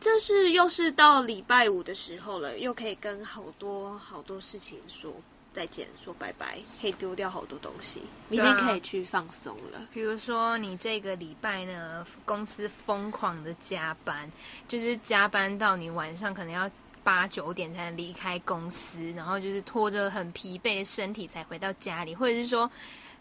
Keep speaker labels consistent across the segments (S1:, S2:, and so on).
S1: 这是又是到礼拜五的时候了，又可以跟好多好多事情说再见，说拜拜，可以丢掉好多东西，明天可以去放松了。
S2: 比如说，你这个礼拜呢，公司疯狂的加班，就是加班到你晚上可能要八九点才能离开公司，然后就是拖着很疲惫的身体才回到家里，或者是说。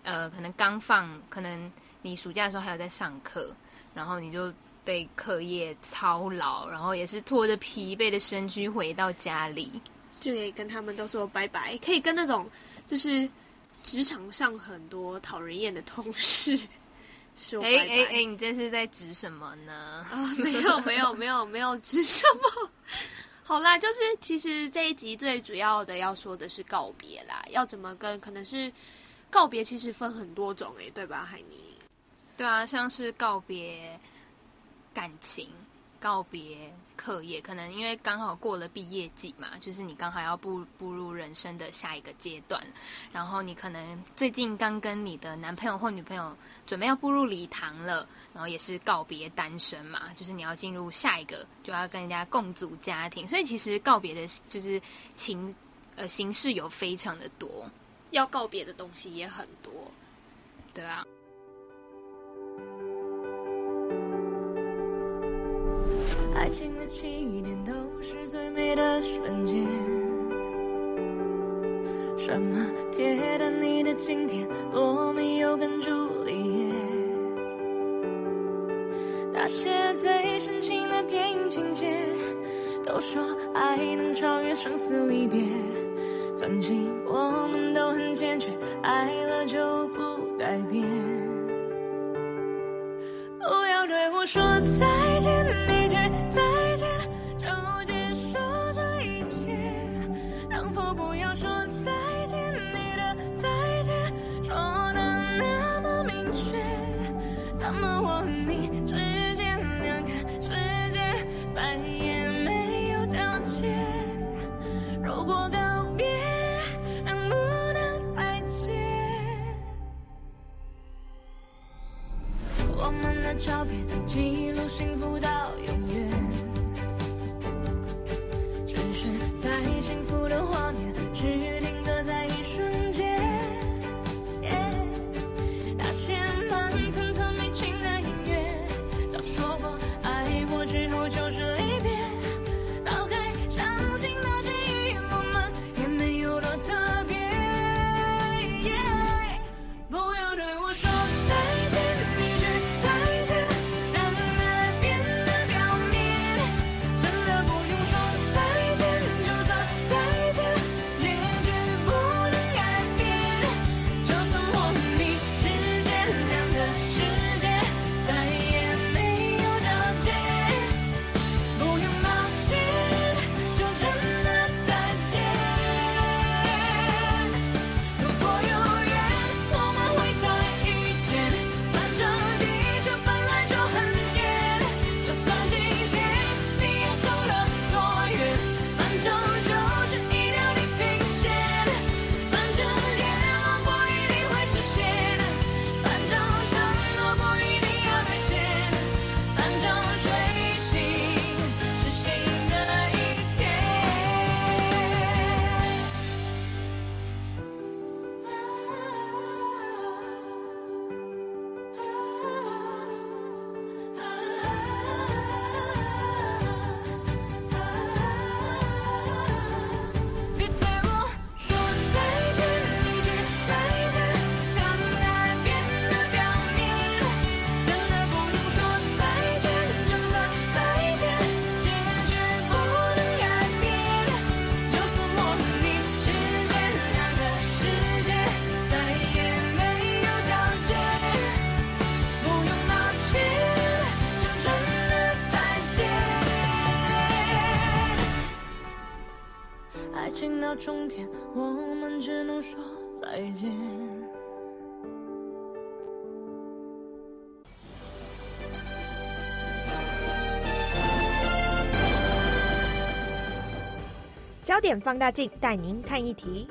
S2: 呃，可能刚放，可能你暑假的时候还有在上课，然后你就被课业操劳，然后也是拖着疲惫的身躯回到家里，
S1: 就可以跟他们都说拜拜，可以跟那种就是职场上很多讨人厌的同事 说拜拜。哎哎
S2: 哎，你这是在指什么呢？
S1: 啊，没有没有没有没有指什么。好啦，就是其实这一集最主要的要说的是告别啦，要怎么跟可能是。告别其实分很多种诶，对吧，海尼？
S2: 对啊，像是告别感情、告别课业，可能因为刚好过了毕业季嘛，就是你刚好要步步入人生的下一个阶段，然后你可能最近刚跟你的男朋友或女朋友准备要步入礼堂了，然后也是告别单身嘛，就是你要进入下一个，就要跟人家共组家庭，所以其实告别的就是情呃形式有非常的多。
S1: 要告别的东西也很多，
S2: 对啊。
S3: 爱情的起点都是最美的瞬间，什么铁达尼的经典，罗密欧跟朱丽叶，那些最深情的电影情节，都说爱能超越生死离别。曾经我们都很坚决，爱了就不记录幸福到永远，只是在幸福的
S4: 焦点放大镜带您看一题。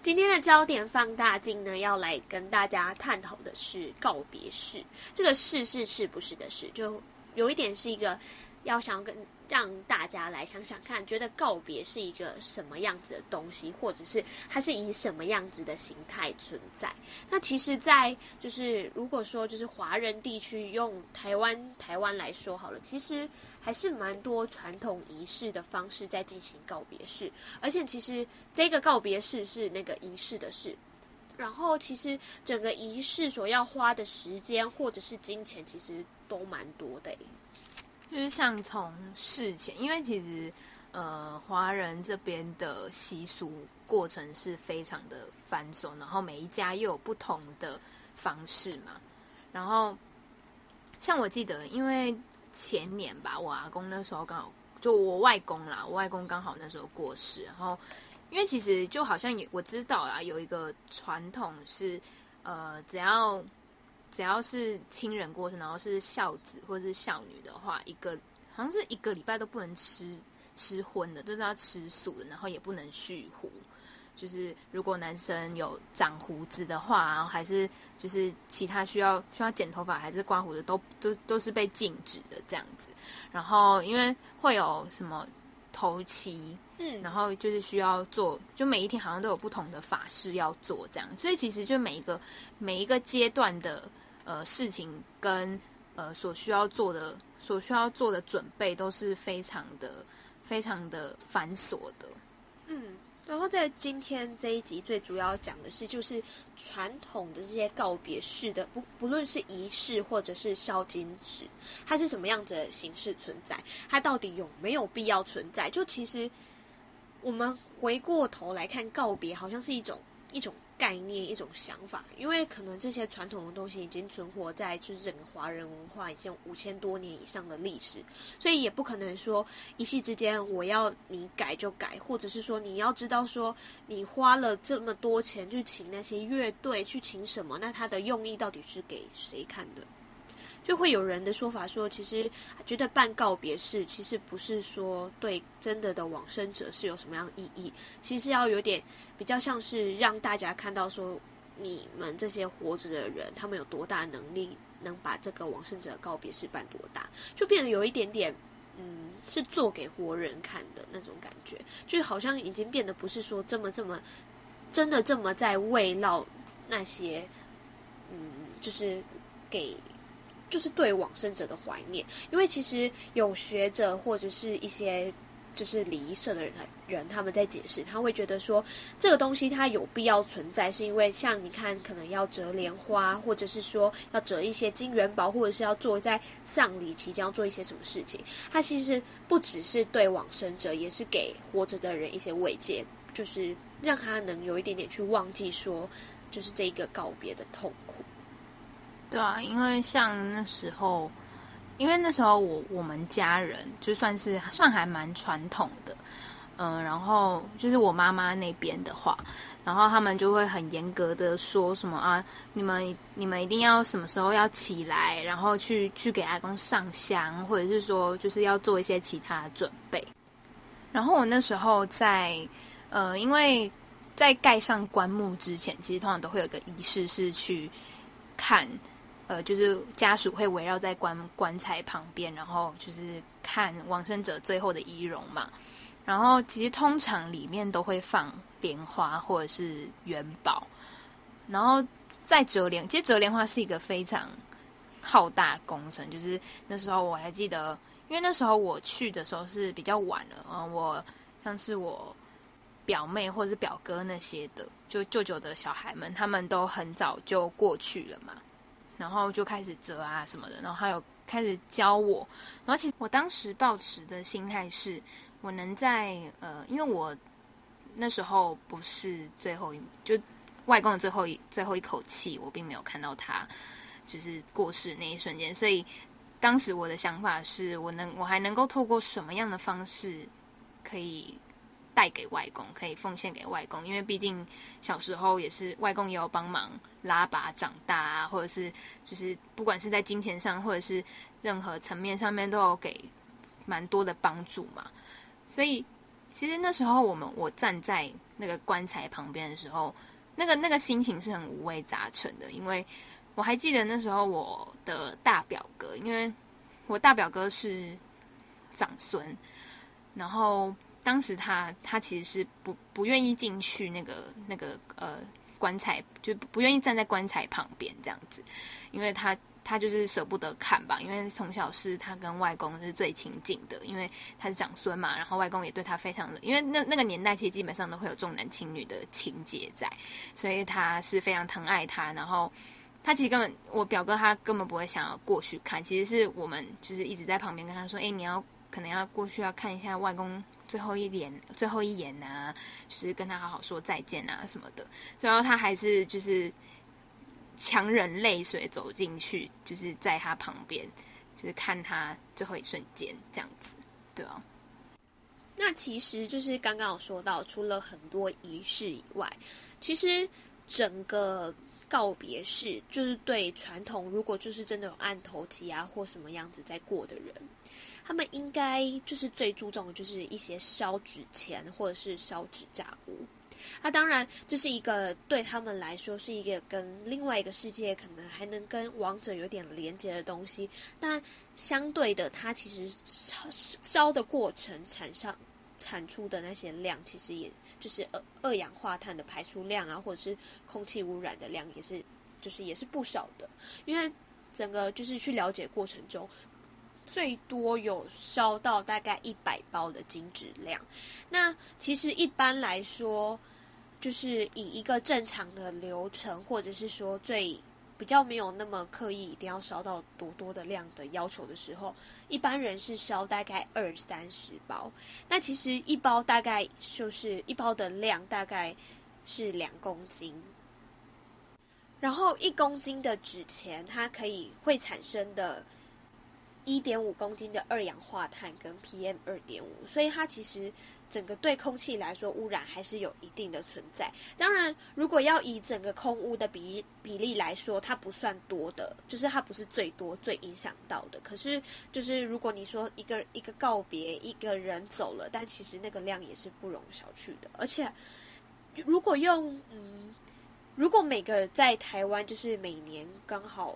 S1: 今天的焦点放大镜呢，要来跟大家探讨的是告别式。这个“是”是是不是的“事”，就有一点是一个要想跟让大家来想想看，觉得告别是一个什么样子的东西，或者是它是以什么样子的形态存在。那其实，在就是如果说就是华人地区用台湾台湾来说好了，其实。还是蛮多传统仪式的方式在进行告别式，而且其实这个告别式是那个仪式的事，然后其实整个仪式所要花的时间或者是金钱，其实都蛮多的。
S2: 就是像从事前，因为其实呃华人这边的习俗过程是非常的繁琐，然后每一家又有不同的方式嘛，然后像我记得因为。前年吧，我阿公那时候刚好就我外公啦，我外公刚好那时候过世，然后因为其实就好像也我知道啦，有一个传统是，呃，只要只要是亲人过世，然后是孝子或者是孝女的话，一个好像是一个礼拜都不能吃吃荤的，就是要吃素的，然后也不能蓄胡。就是如果男生有长胡子的话，然后还是就是其他需要需要剪头发还是刮胡子，都都都是被禁止的这样子。然后因为会有什么头七，嗯，然后就是需要做，就每一天好像都有不同的法事要做这样。所以其实就每一个每一个阶段的呃事情跟呃所需要做的所需要做的准备都是非常的非常的繁琐的。
S1: 嗯然后在今天这一集最主要讲的是，就是传统的这些告别式的，不不论是仪式或者是孝亲式，它是什么样子的形式存在，它到底有没有必要存在？就其实我们回过头来看，告别好像是一种一种。概念一种想法，因为可能这些传统的东西已经存活在就是整个华人文化已经五千多年以上的历史，所以也不可能说一夕之间我要你改就改，或者是说你要知道说你花了这么多钱去请那些乐队去请什么，那他的用意到底是给谁看的？就会有人的说法说，其实觉得办告别式，其实不是说对真的的往生者是有什么样意义，其实要有点比较像是让大家看到说，你们这些活着的人，他们有多大能力能把这个往生者告别式办多大，就变得有一点点，嗯，是做给活人看的那种感觉，就好像已经变得不是说这么这么真的这么在慰劳那些，嗯，就是给。就是对往生者的怀念，因为其实有学者或者是一些就是礼仪社的人，人他们在解释，他会觉得说这个东西它有必要存在，是因为像你看，可能要折莲花，或者是说要折一些金元宝，或者是要做在丧礼期间要做一些什么事情，它其实不只是对往生者，也是给活着的人一些慰藉，就是让他能有一点点去忘记说，就是这一个告别的痛。
S2: 对啊，因为像那时候，因为那时候我我们家人就算是算还蛮传统的，嗯，然后就是我妈妈那边的话，然后他们就会很严格的说什么啊，你们你们一定要什么时候要起来，然后去去给阿公上香，或者是说就是要做一些其他的准备。然后我那时候在呃，因为在盖上棺木之前，其实通常都会有个仪式是去看。呃，就是家属会围绕在棺棺材旁边，然后就是看往生者最后的仪容嘛。然后其实通常里面都会放莲花或者是元宝，然后在折莲。其实折莲花是一个非常浩大工程，就是那时候我还记得，因为那时候我去的时候是比较晚了，嗯，我像是我表妹或者是表哥那些的，就舅舅的小孩们，他们都很早就过去了嘛。然后就开始折啊什么的，然后还有开始教我。然后其实我当时抱持的心态是，我能在呃，因为我那时候不是最后一，就外公的最后一最后一口气，我并没有看到他就是过世那一瞬间，所以当时我的想法是我能我还能够透过什么样的方式可以带给外公，可以奉献给外公，因为毕竟小时候也是外公也有帮忙拉拔长大啊，或者是就是不管是在金钱上或者是任何层面上面都有给蛮多的帮助嘛，所以其实那时候我们我站在那个棺材旁边的时候，那个那个心情是很五味杂陈的，因为我还记得那时候我的大表哥，因为我大表哥是长孙，然后。当时他他其实是不不愿意进去那个那个呃棺材，就不愿意站在棺材旁边这样子，因为他他就是舍不得看吧，因为从小是他跟外公是最亲近的，因为他是长孙嘛，然后外公也对他非常的，因为那那个年代其实基本上都会有重男轻女的情节在，所以他是非常疼爱他，然后他其实根本我表哥他根本不会想要过去看，其实是我们就是一直在旁边跟他说，哎，你要可能要过去要看一下外公。最后一眼，最后一眼啊，就是跟他好好说再见啊什么的。最后他还是就是强忍泪水走进去，就是在他旁边，就是看他最后一瞬间这样子，对啊。
S1: 那其实就是刚刚有说到，除了很多仪式以外，其实整个告别式就是对传统，如果就是真的有按头七啊或什么样子在过的人。他们应该就是最注重的，就是一些烧纸钱或者是烧纸扎物。那当然，这是一个对他们来说是一个跟另外一个世界可能还能跟王者有点连接的东西。但相对的，它其实烧烧的过程产生产出的那些量，其实也就是二二氧化碳的排出量啊，或者是空气污染的量，也是就是也是不少的。因为整个就是去了解过程中。最多有烧到大概一百包的金纸量，那其实一般来说，就是以一个正常的流程，或者是说最比较没有那么刻意一定要烧到多多的量的要求的时候，一般人是烧大概二三十包。那其实一包大概就是一包的量大概是两公斤，然后一公斤的纸钱它可以会产生的。一点五公斤的二氧化碳跟 PM 二点五，所以它其实整个对空气来说污染还是有一定的存在。当然，如果要以整个空污的比比例来说，它不算多的，就是它不是最多最影响到的。可是，就是如果你说一个一个告别一个人走了，但其实那个量也是不容小觑的。而且，如果用嗯，如果每个在台湾就是每年刚好。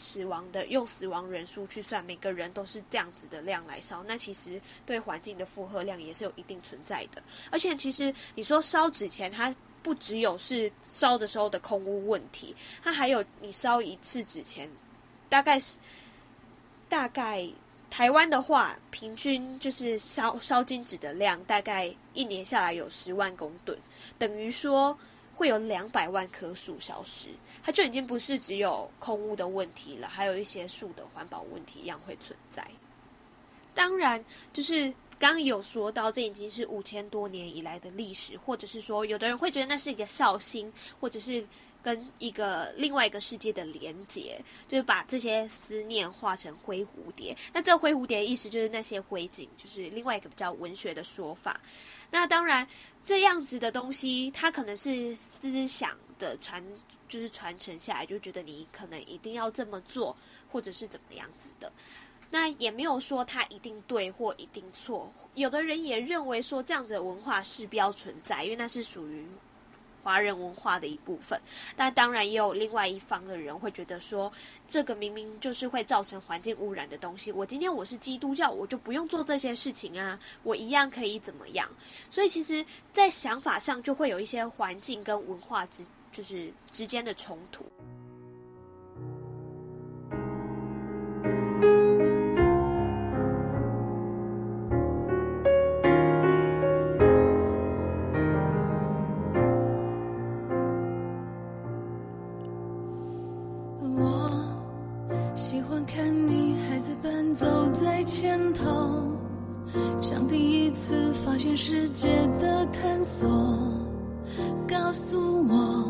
S1: 死亡的用死亡人数去算，每个人都是这样子的量来烧，那其实对环境的负荷量也是有一定存在的。而且，其实你说烧纸钱，它不只有是烧的时候的空污问题，它还有你烧一次纸钱，大概是大概台湾的话，平均就是烧烧金纸的量，大概一年下来有十万公吨，等于说。会有两百万棵树消失，它就已经不是只有空屋的问题了，还有一些树的环保问题一样会存在。当然，就是刚刚有说到，这已经是五千多年以来的历史，或者是说，有的人会觉得那是一个绍兴，或者是跟一个另外一个世界的连接，就是把这些思念化成灰蝴蝶。那这灰蝴蝶的意思就是那些灰烬，就是另外一个比较文学的说法。那当然，这样子的东西，它可能是思想的传，就是传承下来，就觉得你可能一定要这么做，或者是怎么样子的。那也没有说它一定对或一定错。有的人也认为说，这样子的文化是标存在，因为那是属于。华人文化的一部分，那当然也有另外一方的人会觉得说，这个明明就是会造成环境污染的东西。我今天我是基督教，我就不用做这些事情啊，我一样可以怎么样？所以其实，在想法上就会有一些环境跟文化之就是之间的冲突。
S3: 界的探索，告诉我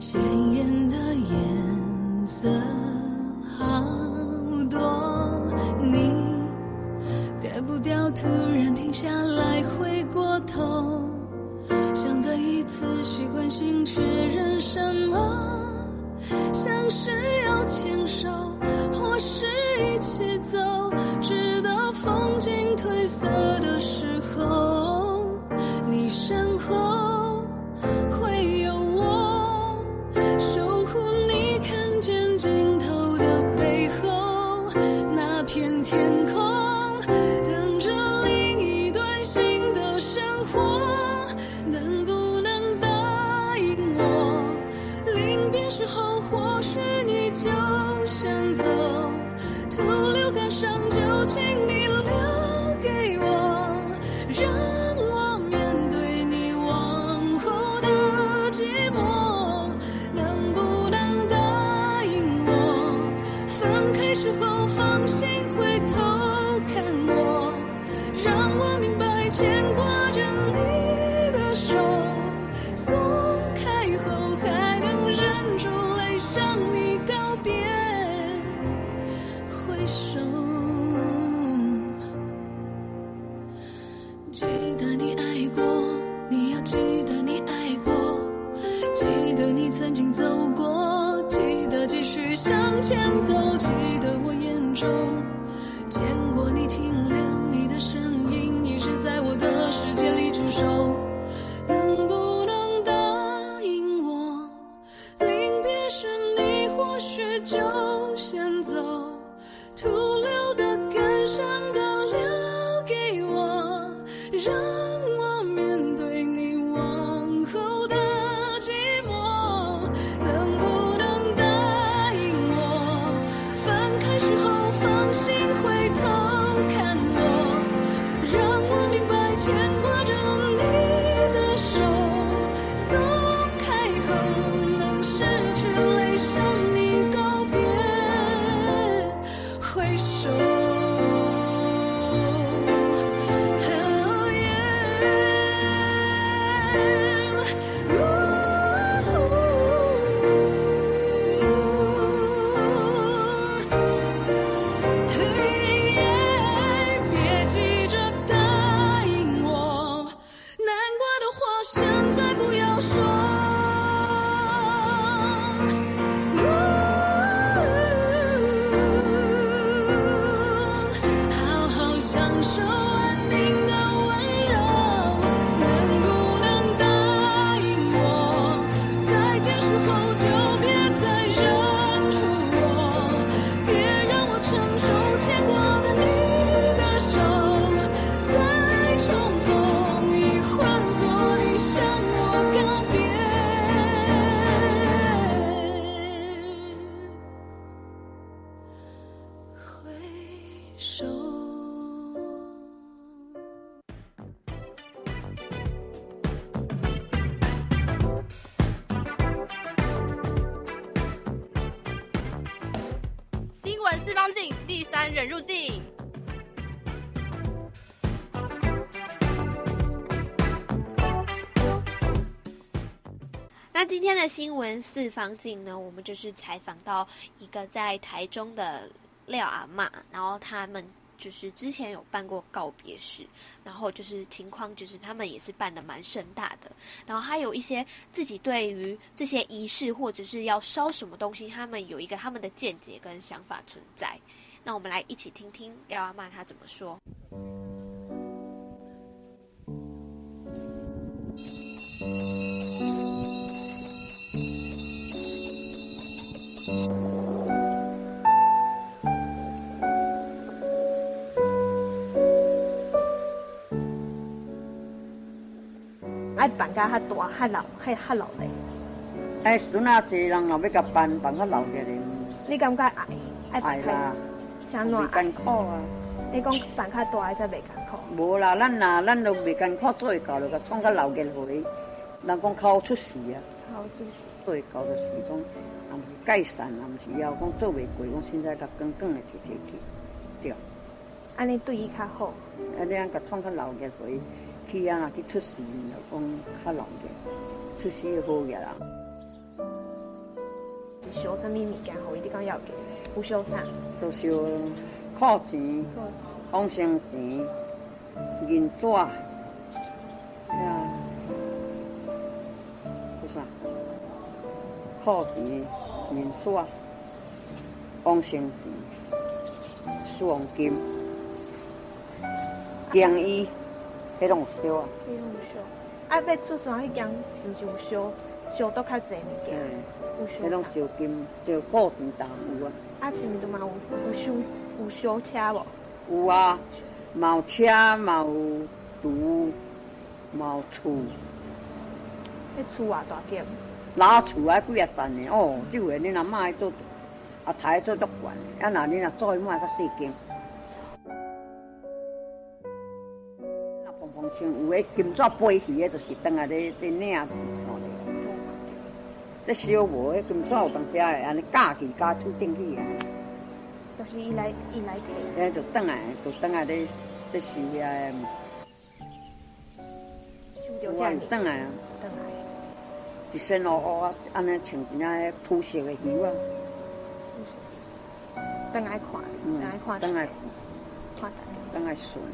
S3: 鲜艳的颜色好多。
S5: 你改不掉突然停下来，回过头，想再一次习惯性确认什么，像是要牵手，或是一起走，直到风景褪色的就先走。那
S1: 今天的新闻四方镜呢，我们就是采访到一个在台中的廖阿嬷，然后他们就是之前有办过告别式，然后就是情况就是他们也是办得蛮盛大的，然后还有一些自己对于这些仪式或者是要烧什么东西，他们有一个他们的见解跟想法存在。那我们来一起听听廖阿嬷她怎么说。
S4: 爱办甲较大、较老、较较老嘞。
S6: 哎，孙仔济人若要甲办，办较老个嘞。
S4: 你感觉爱？
S6: 爱啦。
S4: 真爱。
S6: 艰苦啊！
S4: 你讲办较大，才袂艰苦。
S6: 无啦，咱呐，咱都袂艰苦，做会到就甲创较老个回。人讲靠出事啊。靠出事。做会到就是讲，也毋是改善，也毋是要讲做袂过，讲现在甲更更的提提提，对。
S4: 安尼对伊较好。
S6: 啊，你甲创较老个回。去啊！去出事，就讲较老嘅，出事好嘅啦。
S4: 是烧啥物物件？互伊啲讲要紧，有烧啥？
S6: 都烧靠钱、丰盛钱，银纸，呀，靠钱银纸，往生钱，输黄金，经衣，迄拢有烧啊。迄拢有烧，
S4: 啊，要出山迄间是毋是有烧？烧都较侪物件。有烧。迄
S6: 拢烧金、烧宝钱当有啊。
S4: 啊，是毋是嘛有有烧有烧车无？
S6: 有啊。冇车，冇厝，冇厝。
S4: 迄厝啊，大间。
S6: 老厝啊，几啊层呢？哦，这回你若买做，啊，台做足悬。啊，那你若做买较细间。那碰碰像有诶金纸飞去诶，就是当下咧咧领住。这烧无诶金纸有当时啊，安尼架起架出顶去啊。
S4: 就是伊来伊来提。
S6: 诶，就当下就当下咧。这是呀，我等来啊，等来，一身乌乌啊，安尼穿一件朴实的衣啊，
S4: 等来看，等来看，
S6: 等来
S4: 看，
S6: 等来顺。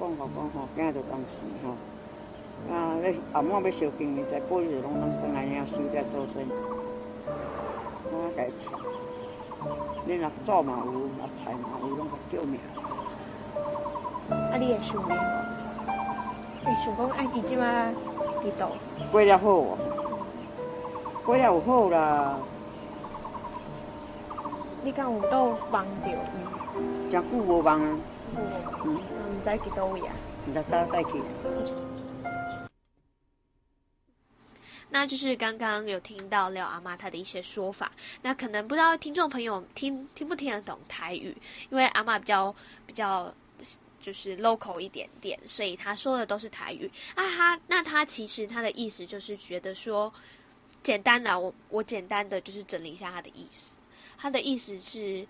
S6: 讲讲讲吼，今日就当时吼，啊，你阿妈要烧金的，在过日拢当等来领收在做生，我该抢。你若做嘛有，若菜嘛有，拢个救命。
S4: 啊，你会想念无？会想讲哎，伊即马伫倒？
S6: 过了好哦，过了有好啦。
S4: 你敢有倒梦着伊？
S6: 真久无梦啊。
S4: 嗯，毋知去倒位啊？
S6: 毋知早带去。
S1: 那就是刚刚有听到廖阿妈她的一些说法，那可能不知道听众朋友听听不听得懂台语，因为阿妈比较比较就是 local 一点点，所以他说的都是台语啊。哈那他其实他的意思就是觉得说，简单的我我简单的就是整理一下他的意思，他的意思是，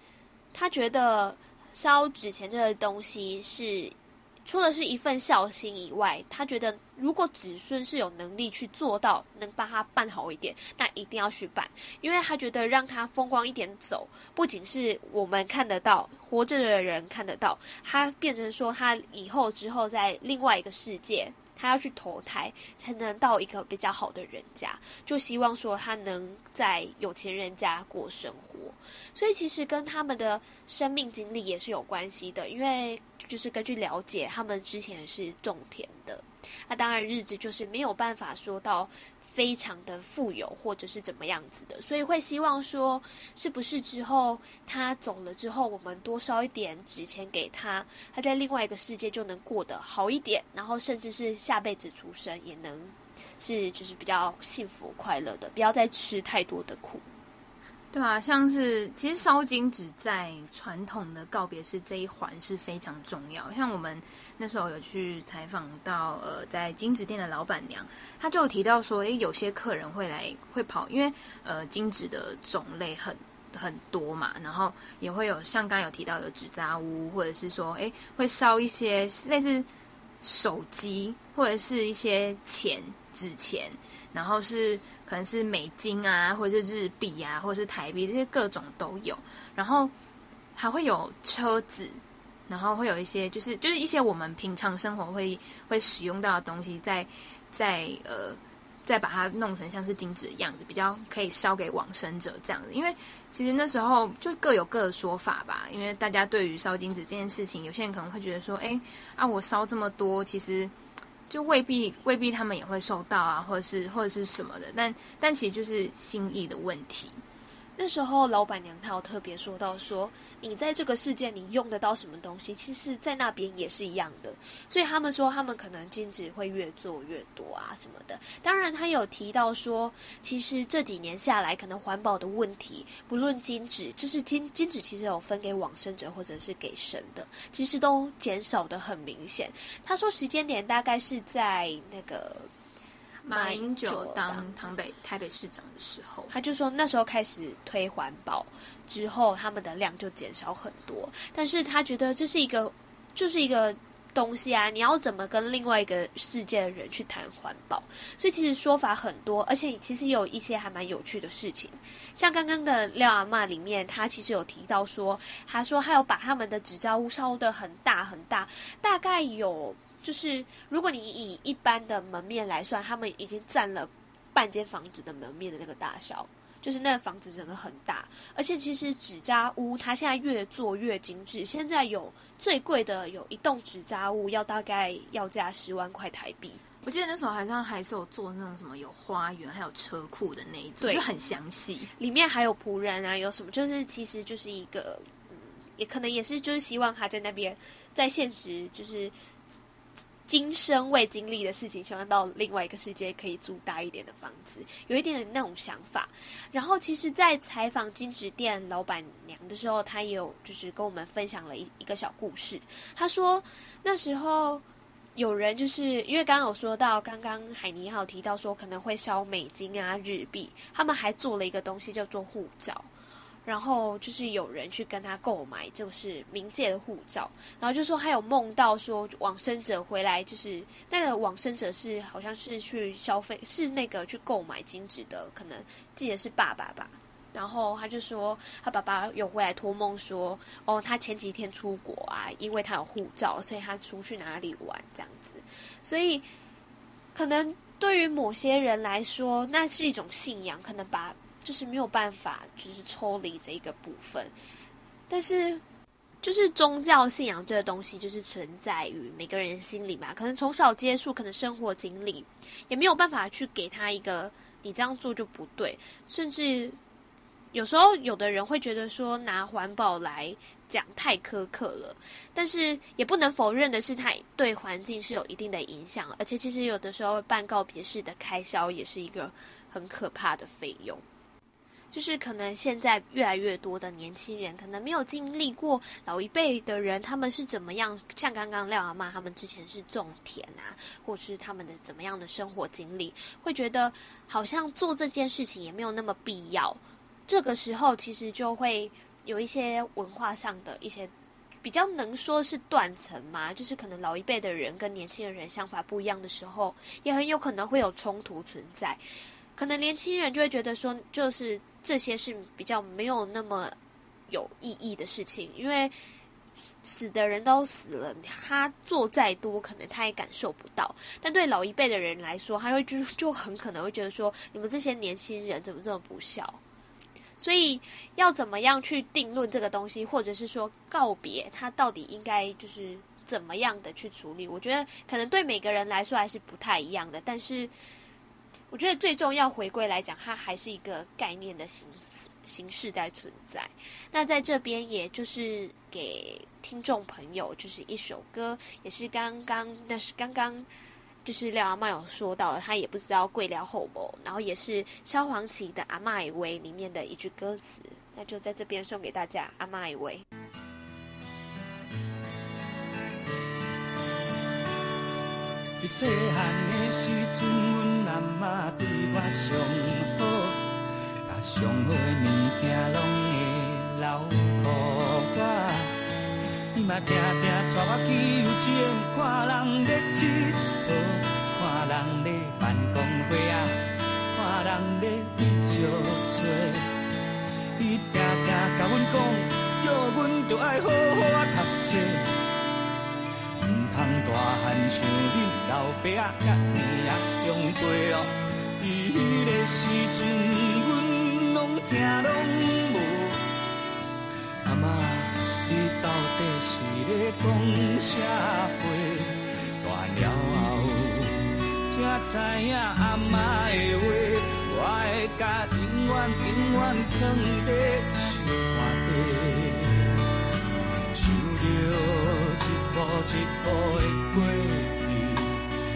S1: 他觉得烧纸钱这个东西是。除了是一份孝心以外，他觉得如果子孙是有能力去做到，能帮他办好一点，那一定要去办，因为他觉得让他风光一点走，不仅是我们看得到，活着的人看得到，他变成说他以后之后在另外一个世界。他要去投胎，才能到一个比较好的人家，就希望说他能在有钱人家过生活。所以其实跟他们的生命经历也是有关系的，因为就是根据了解，他们之前是种田的，那当然日子就是没有办法说到。非常的富有，或者是怎么样子的，所以会希望说，是不是之后他走了之后，我们多烧一点纸钱给他，他在另外一个世界就能过得好一点，然后甚至是下辈子出生也能是就是比较幸福快乐的，不要再吃太多的苦。
S2: 对啊，像是其实烧金纸在传统的告别式这一环是非常重要。像我们那时候有去采访到呃，在金纸店的老板娘，她就有提到说，诶，有些客人会来会跑，因为呃金纸的种类很很多嘛，然后也会有像刚刚有提到有纸扎屋，或者是说诶会烧一些类似手机或者是一些钱纸钱，然后是。可能是美金啊，或者是日币啊，或者是台币，这些各种都有。然后还会有车子，然后会有一些，就是就是一些我们平常生活会会使用到的东西，在在呃再把它弄成像是金纸的样子，比较可以烧给往生者这样子。因为其实那时候就各有各的说法吧。因为大家对于烧金纸这件事情，有些人可能会觉得说，哎啊，我烧这么多，其实。就未必未必他们也会收到啊，或者是或者是什么的，但但其实就是心意的问题。
S1: 那时候老板娘她有特别说到说，你在这个世界你用得到什么东西，其实在那边也是一样的。所以他们说他们可能金纸会越做越多啊什么的。当然他有提到说，其实这几年下来，可能环保的问题，不论金纸，就是金金纸其实有分给往生者或者是给神的，其实都减少得很明显。他说时间点大概是在那个。
S2: 马英九当台北台北市长的时候，
S1: 他就说那时候开始推环保之后，他们的量就减少很多。但是他觉得这是一个，就是一个东西啊，你要怎么跟另外一个世界的人去谈环保？所以其实说法很多，而且其实有一些还蛮有趣的事情。像刚刚的廖阿嬷里面，他其实有提到说，他说他有把他们的纸扎屋烧得很大很大，大概有就是如果你以一般的门面来算，他们已经占了半间房子的门面的那个大小。就是那个房子真的很大，而且其实纸扎屋它现在越做越精致。现在有最贵的有一栋纸扎屋要大概要价十万块台币。
S2: 我记得那时候好像还是有做那种什么有花园还有车库的那一
S1: 种，
S2: 就很详细。
S1: 里面还有仆人啊，有什么？就是其实就是一个，嗯，也可能也是就是希望他在那边在现实就是。今生未经历的事情，希望到另外一个世界可以住大一点的房子，有一点的那种想法。然后，其实，在采访金纸店老板娘的时候，她也有就是跟我们分享了一一个小故事。她说，那时候有人就是因为刚刚有说到，刚刚海尼号提到说可能会烧美金啊、日币，他们还做了一个东西叫做护照。然后就是有人去跟他购买，就是冥界的护照。然后就说他有梦到说往生者回来，就是那个往生者是好像是去消费，是那个去购买金纸的，可能记得是爸爸吧。然后他就说他爸爸有回来托梦说，哦，他前几天出国啊，因为他有护照，所以他出去哪里玩这样子。所以可能对于某些人来说，那是一种信仰，可能把。就是没有办法，就是抽离这一个部分。但是，就是宗教信仰这个东西，就是存在于每个人心里嘛。可能从小接触，可能生活经历，也没有办法去给他一个你这样做就不对。甚至有时候，有的人会觉得说拿环保来讲太苛刻了。但是也不能否认的是，它对环境是有一定的影响。而且，其实有的时候办告别式的开销也是一个很可怕的费用。就是可能现在越来越多的年轻人，可能没有经历过老一辈的人他们是怎么样，像刚刚廖阿妈他们之前是种田啊，或是他们的怎么样的生活经历，会觉得好像做这件事情也没有那么必要。这个时候其实就会有一些文化上的一些比较能说是断层嘛，就是可能老一辈的人跟年轻的人想法不一样的时候，也很有可能会有冲突存在。可能年轻人就会觉得说，就是。这些是比较没有那么有意义的事情，因为死的人都死了，他做再多，可能他也感受不到。但对老一辈的人来说，他会就就很可能会觉得说，你们这些年轻人怎么这么不孝？所以要怎么样去定论这个东西，或者是说告别，他到底应该就是怎么样的去处理？我觉得可能对每个人来说还是不太一样的，但是。我觉得最重要，回归来讲，它还是一个概念的形形式在存在。那在这边，也就是给听众朋友，就是一首歌，也是刚刚，那是刚刚，就是廖阿嬷有说到，他也不知道贵廖后不，然后也是萧煌奇的《阿嬷以为》里面的一句歌词，那就在这边送给大家，《阿嬷以为》。
S7: 在细汉的时阵，阮阿嬷对我上好，把上好的物件拢会留予我。伊嘛定定带我去游园，看人咧佚佗，看人咧办公会啊，看人咧去相撮。伊定定甲阮讲，叫阮着爱好好啊读书。通大汉像恁老爸仔遐尔啊用过哦，伫迄个时阵，阮拢听拢无。阿嬷，你到底是咧讲啥话？大了后才知影阿嬷的话，我会甲永远永远藏在心肝一步一步的过去，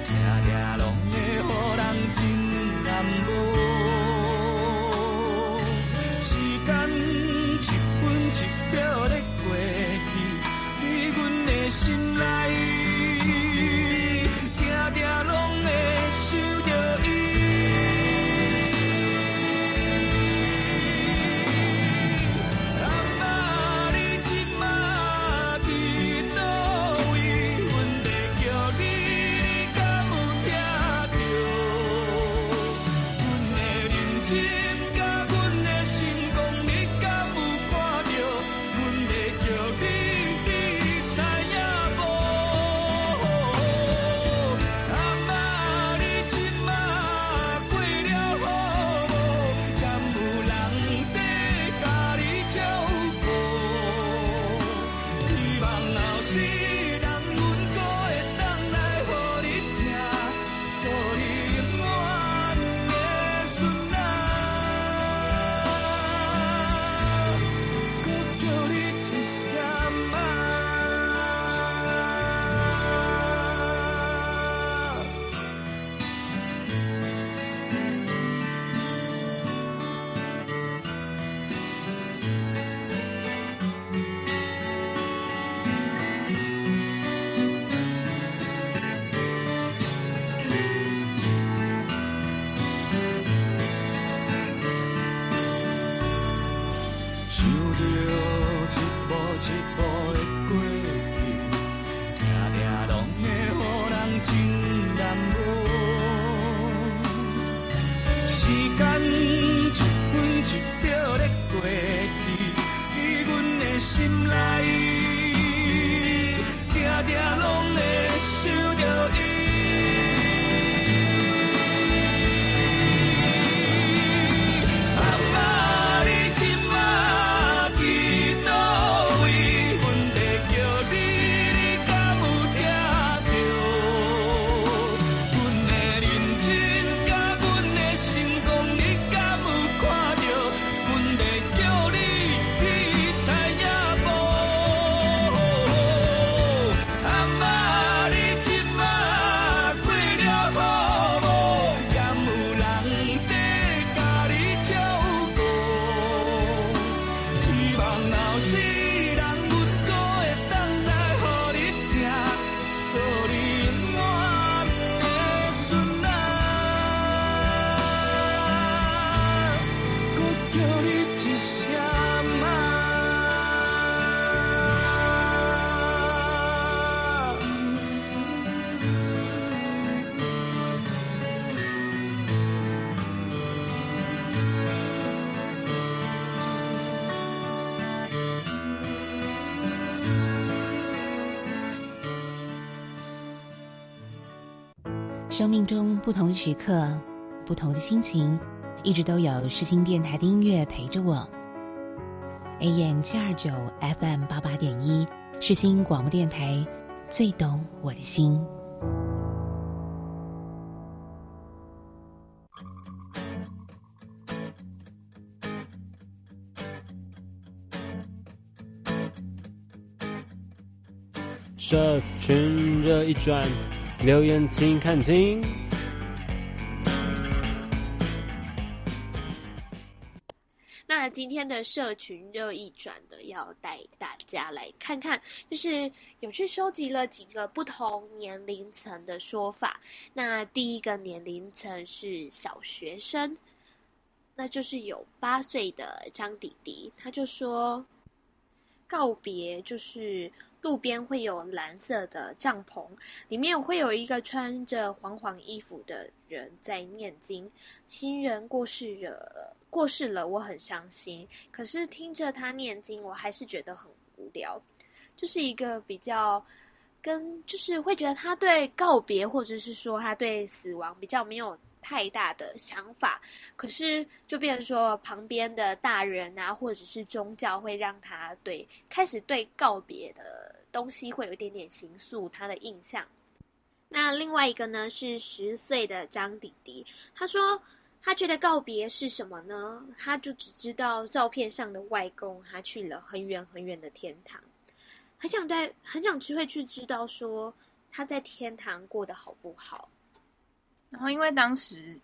S7: 常常拢会予人真难过。时间一分一秒的过去，伫阮的心内。
S8: 生命中不同的时刻，不同的心情，一直都有世新电台的音乐陪着我。AM 七二九，FM 八八点一，世新广播电台，最懂我的心。
S9: 社群热一转。留言请看清。
S1: 那今天的社群热议转的，要带大家来看看，就是有去收集了几个不同年龄层的说法。那第一个年龄层是小学生，那就是有八岁的张弟弟，他就说告别就是。路边会有蓝色的帐篷，里面会有一个穿着黄黄衣服的人在念经。亲人过世了，过世了，我很伤心。可是听着他念经，我还是觉得很无聊。就是一个比较跟，就是会觉得他对告别，或者是说他对死亡比较没有。太大的想法，可是就变成说旁边的大人啊，或者是宗教会让他对开始对告别的东西会有一点点形塑他的印象。那另外一个呢是十岁的张弟弟，他说他觉得告别是什么呢？他就只知道照片上的外公，他去了很远很远的天堂，很想在很想去会去知道说他在天堂过得好不好。
S2: 然后，因为当时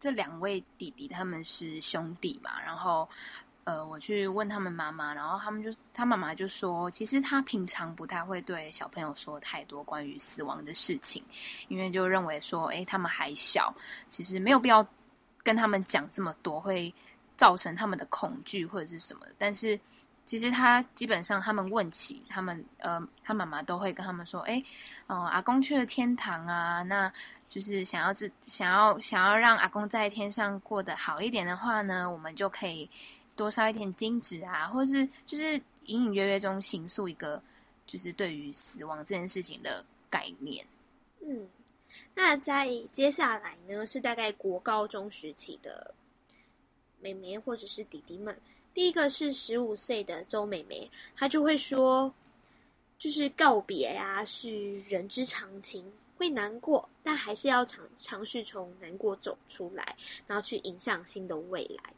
S2: 这两位弟弟他们是兄弟嘛，然后呃，我去问他们妈妈，然后他们就他妈妈就说，其实他平常不太会对小朋友说太多关于死亡的事情，因为就认为说，诶，他们还小，其实没有必要跟他们讲这么多，会造成他们的恐惧或者是什么。但是其实他基本上他们问起他们，呃，他妈妈都会跟他们说，诶，哦，阿公去了天堂啊，那。就是想要自想要想要让阿公在天上过得好一点的话呢，我们就可以多烧一点金纸啊，或是就是隐隐约约中形塑一个就是对于死亡这件事情的概念。
S1: 嗯，那在接下来呢，是大概国高中时期的妹妹或者是弟弟们。第一个是十五岁的周妹妹，她就会说，就是告别啊，是人之常情。会难过，但还是要尝尝试从难过走出来，然后去迎向新的未来。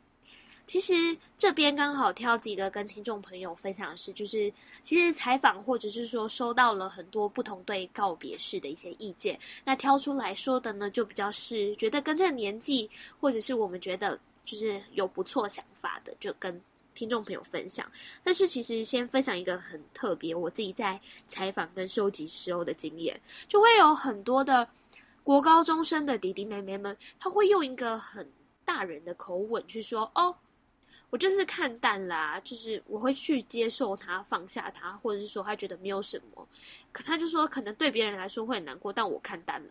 S1: 其实这边刚好挑几个跟听众朋友分享的是，就是其实采访或者是说收到了很多不同对告别式的一些意见，那挑出来说的呢，就比较是觉得跟这个年纪，或者是我们觉得就是有不错想法的，就跟。听众朋友分享，但是其实先分享一个很特别，我自己在采访跟收集时候的经验，就会有很多的国高中生的弟弟妹妹们，他会用一个很大人的口吻去说：“哦，我就是看淡啦，就是我会去接受他，放下他，或者是说他觉得没有什么，可他就说可能对别人来说会很难过，但我看淡了。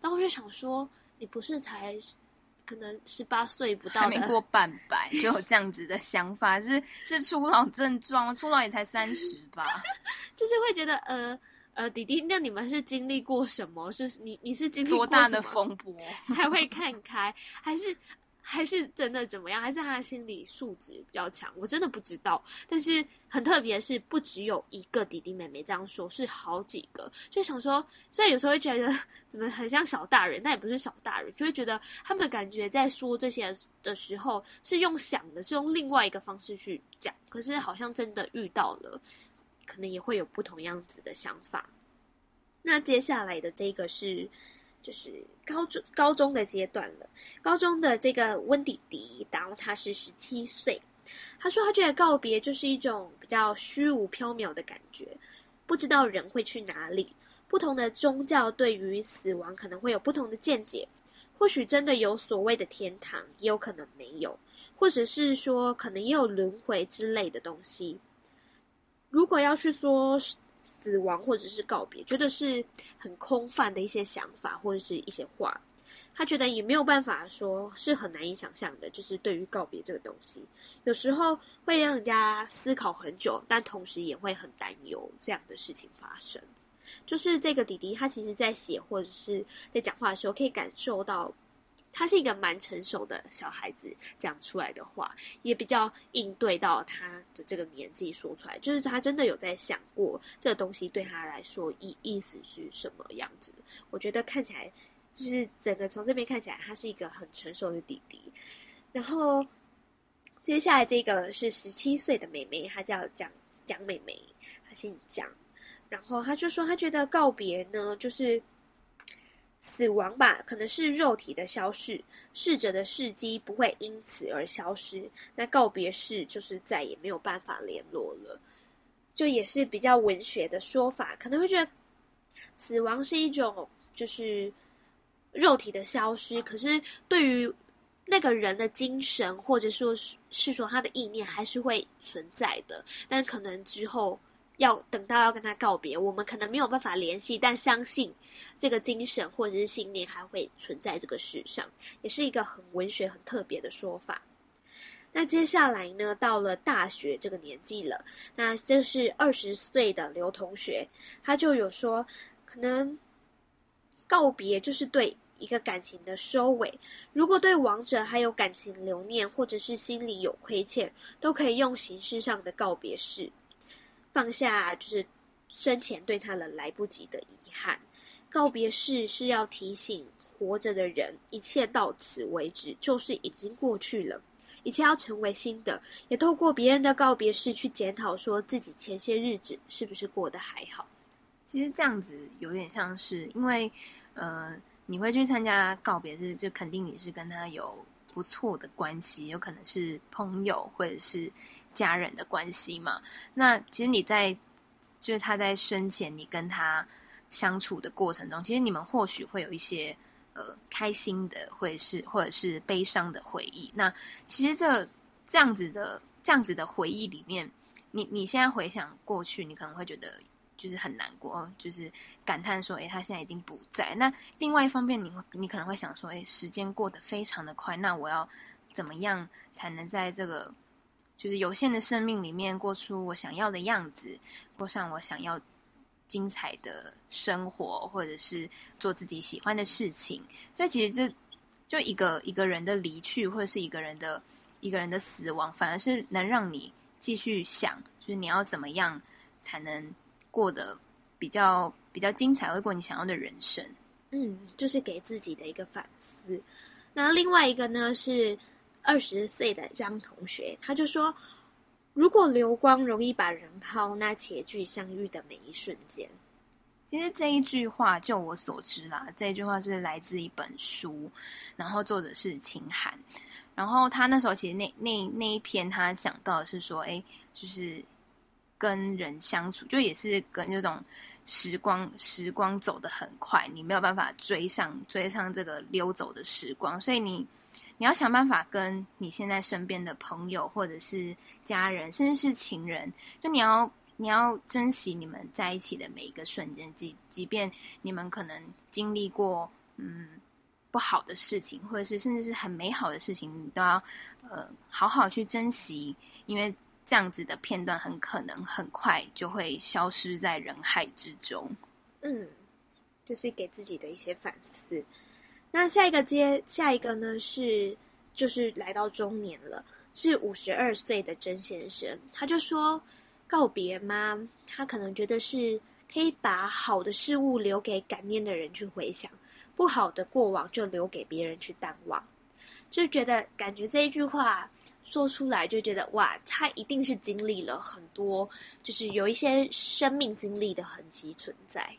S1: 然后我就想说，你不是才可能十八岁不到，
S2: 还没过半百就有这样子的想法，是是初老症状，初老也才三十吧，
S1: 就是会觉得呃呃，弟弟，那你们是经历过什么？是你你是经历过
S2: 多大的风波
S1: 才会看开，还是？还是真的怎么样？还是他的心理素质比较强？我真的不知道。但是很特别是，不只有一个弟弟妹妹这样说，是好几个。就想说，虽然有时候会觉得 怎么很像小大人，但也不是小大人，就会觉得他们感觉在说这些的时候是用想的，是用另外一个方式去讲。可是好像真的遇到了，可能也会有不同样子的想法。那接下来的这个是。就是高中高中的阶段了。高中的这个温迪迪，然后他是十七岁。他说他觉得告别就是一种比较虚无缥缈的感觉，不知道人会去哪里。不同的宗教对于死亡可能会有不同的见解。或许真的有所谓的天堂，也有可能没有，或者是说可能也有轮回之类的东西。如果要去说。死亡或者是告别，觉得是很空泛的一些想法或者是一些话，他觉得也没有办法说是很难以想象的。就是对于告别这个东西，有时候会让人家思考很久，但同时也会很担忧这样的事情发生。就是这个弟弟，他其实在写或者是在讲话的时候，可以感受到。他是一个蛮成熟的小孩子，讲出来的话也比较应对到他的这个年纪说出来，就是他真的有在想过这个东西对他来说意意思是什么样子。我觉得看起来就是整个从这边看起来，他是一个很成熟的弟弟。然后接下来这个是十七岁的妹妹，她叫蒋蒋妹妹，她姓蒋。然后她就说，她觉得告别呢，就是。死亡吧，可能是肉体的消逝，逝者的事迹不会因此而消失。那告别式就是再也没有办法联络了，就也是比较文学的说法，可能会觉得死亡是一种就是肉体的消失，可是对于那个人的精神或者说是说他的意念还是会存在的，但可能之后。要等到要跟他告别，我们可能没有办法联系，但相信这个精神或者是信念还会存在这个世上，也是一个很文学、很特别的说法。那接下来呢，到了大学这个年纪了，那这是二十岁的刘同学，他就有说，可能告别就是对一个感情的收尾。如果对亡者还有感情留念，或者是心里有亏欠，都可以用形式上的告别式。放下就是生前对他的来不及的遗憾，告别式是要提醒活着的人，一切到此为止，就是已经过去了，一切要成为新的。也透过别人的告别式去检讨，说自己前些日子是不是过得还好。
S2: 其实这样子有点像是，因为呃，你会去参加告别式，就肯定你是跟他有不错的关系，有可能是朋友或者是。家人的关系嘛，那其实你在就是他在生前你跟他相处的过程中，其实你们或许会有一些呃开心的，或者是或者是悲伤的回忆。那其实这这样子的这样子的回忆里面，你你现在回想过去，你可能会觉得就是很难过，就是感叹说，诶，他现在已经不在。那另外一方面，你你可能会想说，诶，时间过得非常的快，那我要怎么样才能在这个就是有限的生命里面过出我想要的样子，过上我想要精彩的生活，或者是做自己喜欢的事情。所以其实这就一个一个人的离去，或者是一个人的一个人的死亡，反而是能让你继续想，就是你要怎么样才能过得比较比较精彩，会过你想要的人生。
S1: 嗯，就是给自己的一个反思。那另外一个呢是。二十岁的张同学，他就说：“如果流光容易把人抛，那且具相遇的每一瞬间。”
S2: 其实这一句话，就我所知啦，这一句话是来自一本书，然后作者是秦寒。然后他那时候其实那那那一篇，他讲到的是说，哎，就是跟人相处，就也是跟这种时光时光走得很快，你没有办法追上追上这个溜走的时光，所以你。你要想办法跟你现在身边的朋友，或者是家人，甚至是情人，就你要你要珍惜你们在一起的每一个瞬间，即即便你们可能经历过嗯不好的事情，或者是甚至是很美好的事情，你都要呃好好去珍惜，因为。这样子的片段很可能很快就会消失在人海之中。
S1: 嗯，就是给自己的一些反思。那下一个接下一个呢是就是来到中年了，是五十二岁的曾先生，他就说告别吗？他可能觉得是可以把好的事物留给感念的人去回想，不好的过往就留给别人去淡忘。就觉得感觉这一句话。说出来就觉得哇，他一定是经历了很多，就是有一些生命经历的痕迹存在，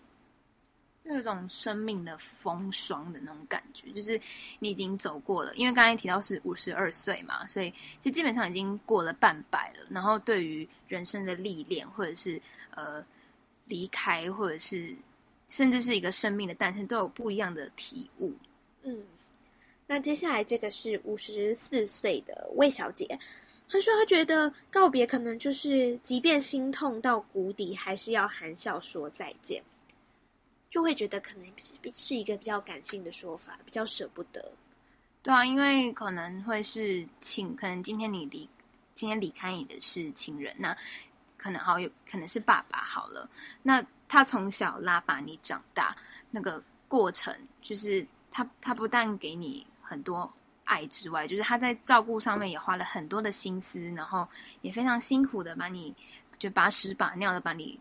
S2: 有种生命的风霜的那种感觉，就是你已经走过了。因为刚才提到是五十二岁嘛，所以其实基本上已经过了半百了。然后对于人生的历练，或者是呃离开，或者是甚至是一个生命的诞生，都有不一样的体悟。
S1: 嗯。那接下来这个是五十四岁的魏小姐，她说她觉得告别可能就是，即便心痛到谷底，还是要含笑说再见，就会觉得可能是一个比较感性的说法，比较舍不得。
S2: 对啊，因为可能会是亲，可能今天你离今天离开你的是亲人，那可能好有可能是爸爸好了，那他从小拉把你长大，那个过程就是他他不但给你。很多爱之外，就是他在照顾上面也花了很多的心思，然后也非常辛苦的把你就把屎把尿的把你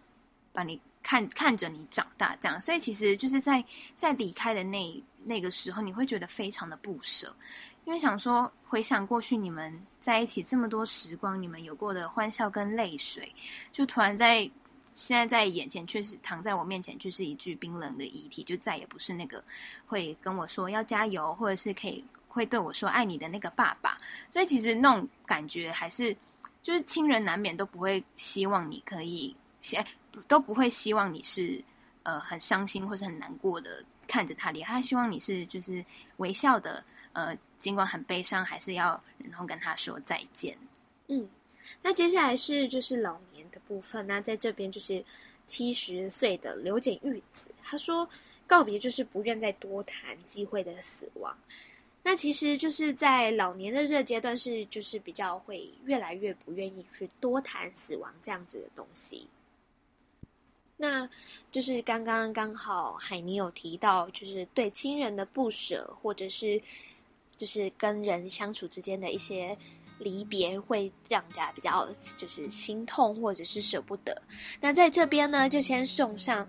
S2: 把你看看着你长大，这样。所以其实就是在在离开的那那个时候，你会觉得非常的不舍，因为想说回想过去你们在一起这么多时光，你们有过的欢笑跟泪水，就突然在现在在眼前，确实躺在我面前，就是一具冰冷的遗体，就再也不是那个会跟我说要加油，或者是可以会对我说爱你的那个爸爸。所以其实那种感觉还是，就是亲人难免都不会希望你可以，希都不会希望你是呃很伤心或是很难过的看着他离开，他希望你是就是微笑的，呃，尽管很悲伤，还是要然后跟他说再见。
S1: 嗯。那接下来是就是老年的部分，那在这边就是七十岁的刘简玉子，他说告别就是不愿再多谈机会的死亡。那其实就是在老年的这个阶段，是就是比较会越来越不愿意去多谈死亡这样子的东西。那就是刚刚刚好海霓有提到，就是对亲人的不舍，或者是就是跟人相处之间的一些。离别会让人家比较就是心痛或者是舍不得。那在这边呢，就先送上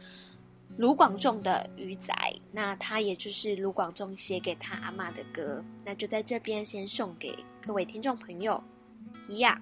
S1: 卢广仲的《鱼仔》，那他也就是卢广仲写给他阿嬷的歌。那就在这边先送给各位听众朋友，一样。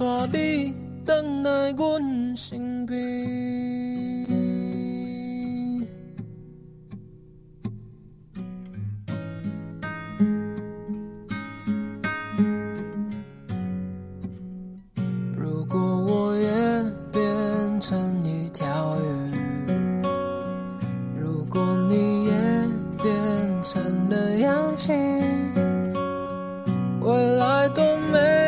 S5: 带你回来我身边。如果我也变成一条鱼，如果你也变成了氧气，未来多美。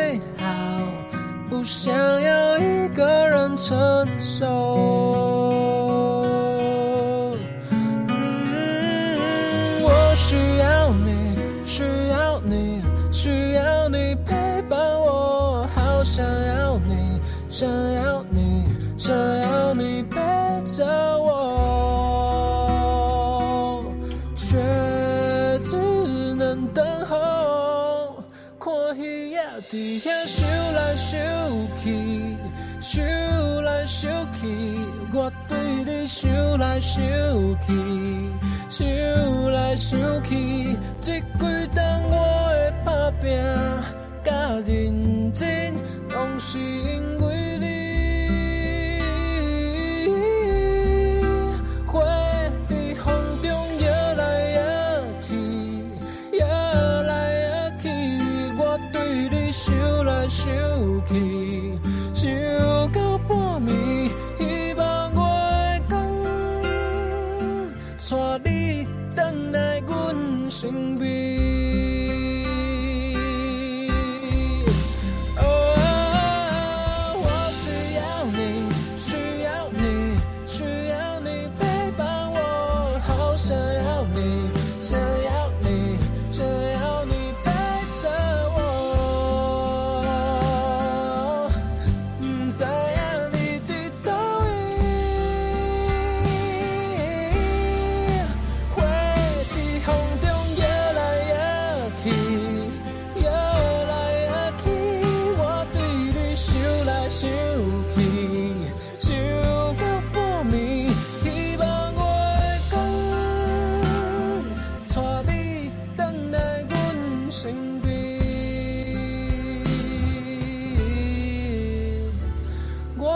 S5: 想要一个人承受，嗯，我需要你，需要你，需要你陪伴我，好想要你，想要你，想要你陪着我。鱼仔在遐想来想去，想来想去，我对你想来想去，想来想去，这几冬我的打拼甲认真，拢是因为。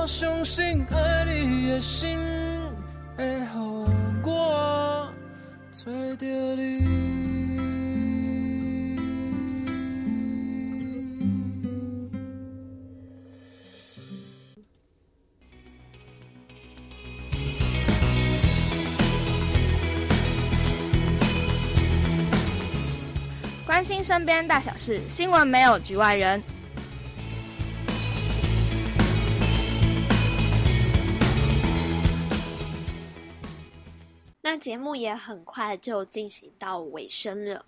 S10: 相信爱你的心，会好过推掉你。关心身边大小事，新闻没有局外人。
S1: 节目也很快就进行到尾声了。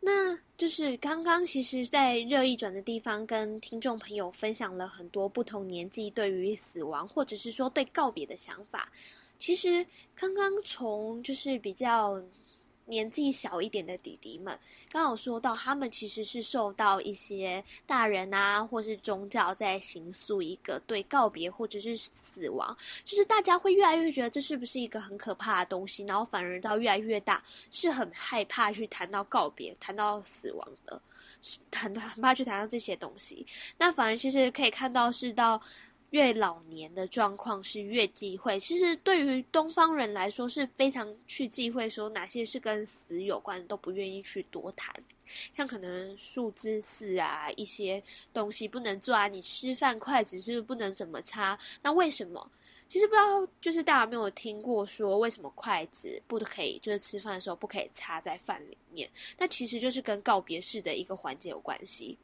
S1: 那就是刚刚，其实，在热议转的地方，跟听众朋友分享了很多不同年纪对于死亡，或者是说对告别的想法。其实刚刚从就是比较。年纪小一点的弟弟们，刚好说到，他们其实是受到一些大人啊，或是宗教在形塑一个对告别或者是死亡，就是大家会越来越觉得这是不是一个很可怕的东西，然后反而到越来越大是很害怕去谈到告别、谈到死亡的，很很怕去谈到这些东西。那反而其实可以看到是到。越老年的状况是越忌讳，其实对于东方人来说是非常去忌讳，说哪些是跟死有关的都不愿意去多谈，像可能数字四啊一些东西不能做啊，你吃饭筷子是不是不能怎么插？那为什么？其实不知道，就是大家没有听过说为什么筷子不可以，就是吃饭的时候不可以插在饭里面？那其实就是跟告别式的一个环节有关系。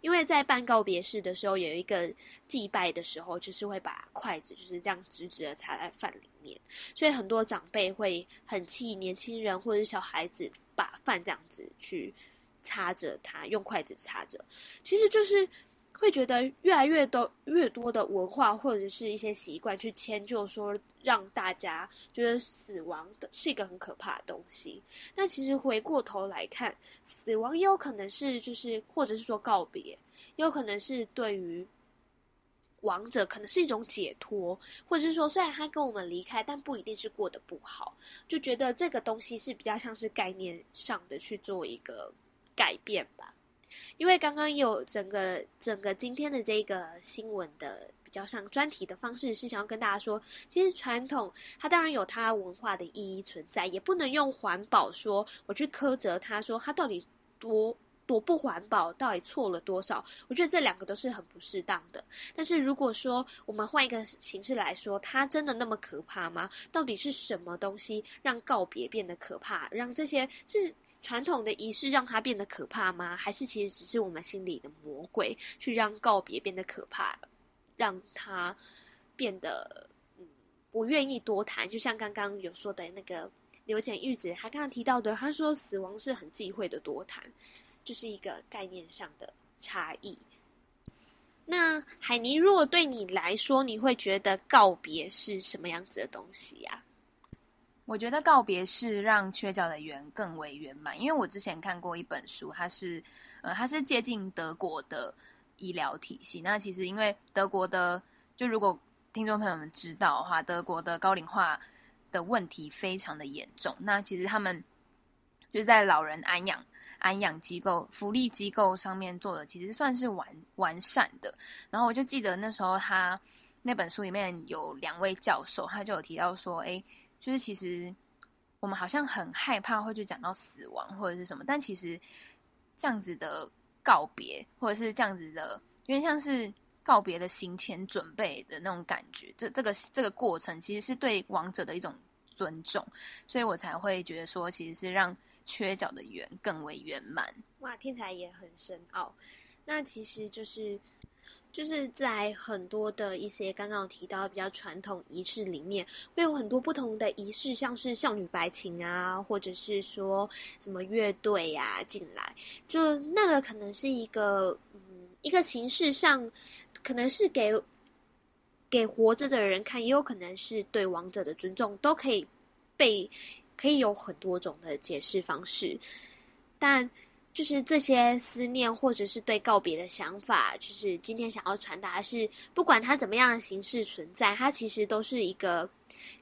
S1: 因为在办告别式的时候，有一个祭拜的时候，就是会把筷子就是这样直直的插在饭里面，所以很多长辈会很气年轻人或者小孩子把饭这样子去插着它，用筷子插着，其实就是。会觉得越来越多、越多的文化或者是一些习惯去迁就，说让大家觉得死亡的是一个很可怕的东西。但其实回过头来看，死亡也有可能是就是，或者是说告别，也有可能是对于亡者可能是一种解脱，或者是说虽然他跟我们离开，但不一定是过得不好。就觉得这个东西是比较像是概念上的去做一个改变吧。因为刚刚有整个整个今天的这个新闻的比较像专题的方式，是想要跟大家说，其实传统它当然有它文化的意义存在，也不能用环保说我去苛责它，说它到底多多不环保，到底错了多少？我觉得这两个都是很不适当的。但是如果说我们换一个形式来说，它真的那么可怕吗？到底是什么东西让告别变得可怕？让这些是传统的仪式让它变得可怕吗？还是其实只是我们心里的魔鬼去让告别变得可怕，让它变得嗯不愿意多谈？就像刚刚有说的那个。刘简玉子，他刚刚提到的，他说死亡是很忌讳的多谈，就是一个概念上的差异。那海尼，如果对你来说，你会觉得告别是什么样子的东西呀？
S2: 我觉得告别是让缺角的圆更为圆满，因为我之前看过一本书，它是呃，它是接近德国的医疗体系。那其实因为德国的，就如果听众朋友们知道的话，德国的高龄化。的问题非常的严重。那其实他们就在老人安养、安养机构、福利机构上面做的，其实算是完完善的。然后我就记得那时候他那本书里面有两位教授，他就有提到说，哎，就是其实我们好像很害怕会去讲到死亡或者是什么，但其实这样子的告别，或者是这样子的，因为像是。告别的行前准备的那种感觉，这这个这个过程其实是对亡者的一种尊重，所以我才会觉得说，其实是让缺角的圆更为圆满。
S1: 哇，听起来也很深奥。那其实就是就是在很多的一些刚刚提到比较传统仪式里面，会有很多不同的仪式，像是少女白琴啊，或者是说什么乐队呀进来，就那个可能是一个嗯一个形式上。可能是给给活着的人看，也有可能是对亡者的尊重，都可以被可以有很多种的解释方式。但就是这些思念，或者是对告别的想法，就是今天想要传达的是，不管它怎么样的形式存在，它其实都是一个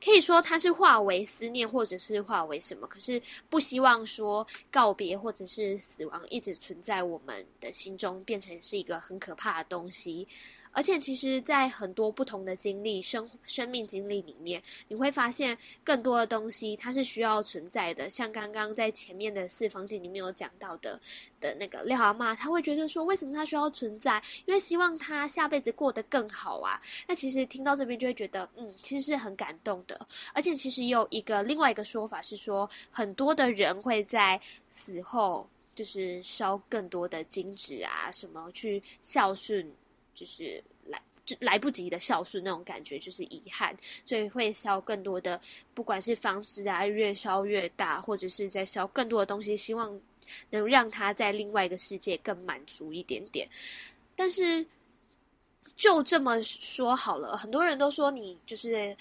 S1: 可以说它是化为思念，或者是化为什么。可是不希望说告别或者是死亡一直存在我们的心中，变成是一个很可怕的东西。而且，其实，在很多不同的经历、生生命经历里面，你会发现更多的东西，它是需要存在的。像刚刚在前面的四方镜里面有讲到的的那个廖阿嬷，他会觉得说，为什么他需要存在？因为希望他下辈子过得更好啊。那其实听到这边就会觉得，嗯，其实是很感动的。而且，其实有一个另外一个说法是说，很多的人会在死后就是烧更多的金纸啊，什么去孝顺。就是来就来不及的孝顺那种感觉，就是遗憾，所以会烧更多的，不管是房子啊，越烧越大，或者是在烧更多的东西，希望能让他在另外一个世界更满足一点点。但是就这么说好了，很多人都说你就是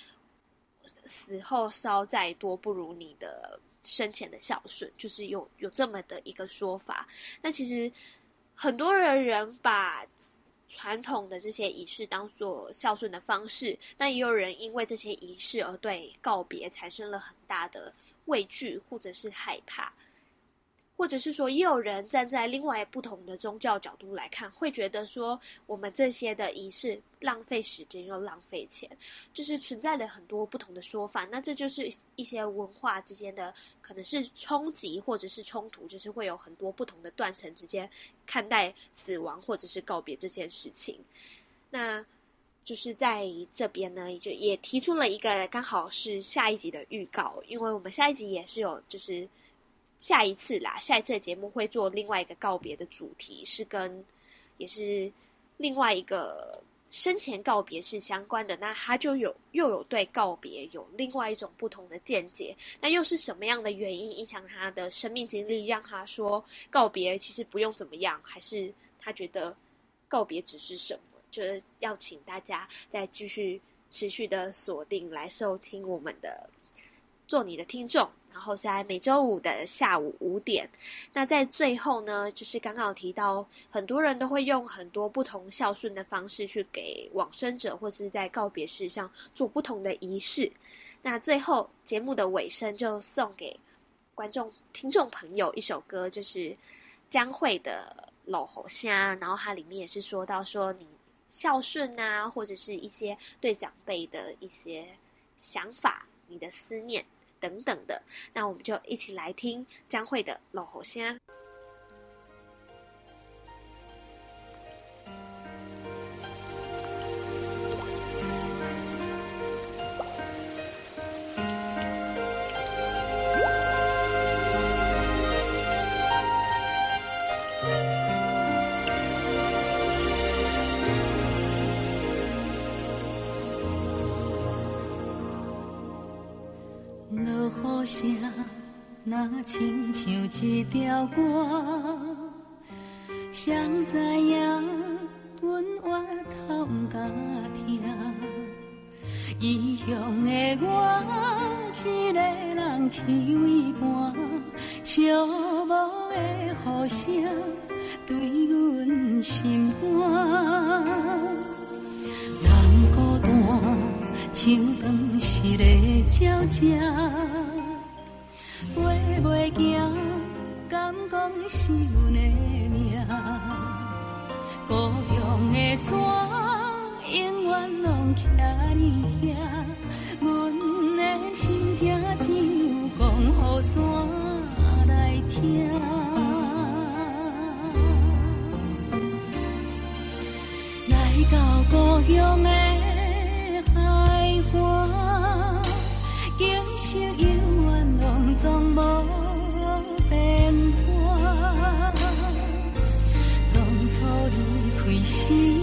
S1: 死后烧再多，不如你的生前的孝顺，就是有有这么的一个说法。那其实很多人人把。传统的这些仪式当做孝顺的方式，但也有人因为这些仪式而对告别产生了很大的畏惧或者是害怕。或者是说，也有人站在另外不同的宗教角度来看，会觉得说，我们这些的仪式浪费时间又浪费钱，就是存在了很多不同的说法。那这就是一些文化之间的可能是冲击或者是冲突，就是会有很多不同的断层之间看待死亡或者是告别这件事情。那就是在这边呢，就也提出了一个刚好是下一集的预告，因为我们下一集也是有就是。下一次啦，下一次的节目会做另外一个告别的主题，是跟也是另外一个生前告别是相关的。那他就有又有对告别有另外一种不同的见解。那又是什么样的原因影响他的生命经历，让他说告别其实不用怎么样？还是他觉得告别只是什么？就是要请大家再继续持续的锁定来收听我们的做你的听众。然后是在每周五的下午五点。那在最后呢，就是刚刚有提到，很多人都会用很多不同孝顺的方式去给往生者，或是在告别式上做不同的仪式。那最后节目的尾声，就送给观众、听众朋友一首歌，就是江蕙的《老火声》。然后它里面也是说到说，你孝顺啊，或者是一些对长辈的一些想法，你的思念。等等的，那我们就一起来听江蕙的《老侯
S3: 虾》。声，若亲像一条歌，谁知影阮越头毋敢听。异乡的我，一个人去畏寒，寂寞的雨声对阮心肝。人孤单，像断翅的鸟只，故乡的山。永远拢徛你遐，阮的心情只有讲予山来听。来到故乡的心。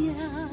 S3: 家。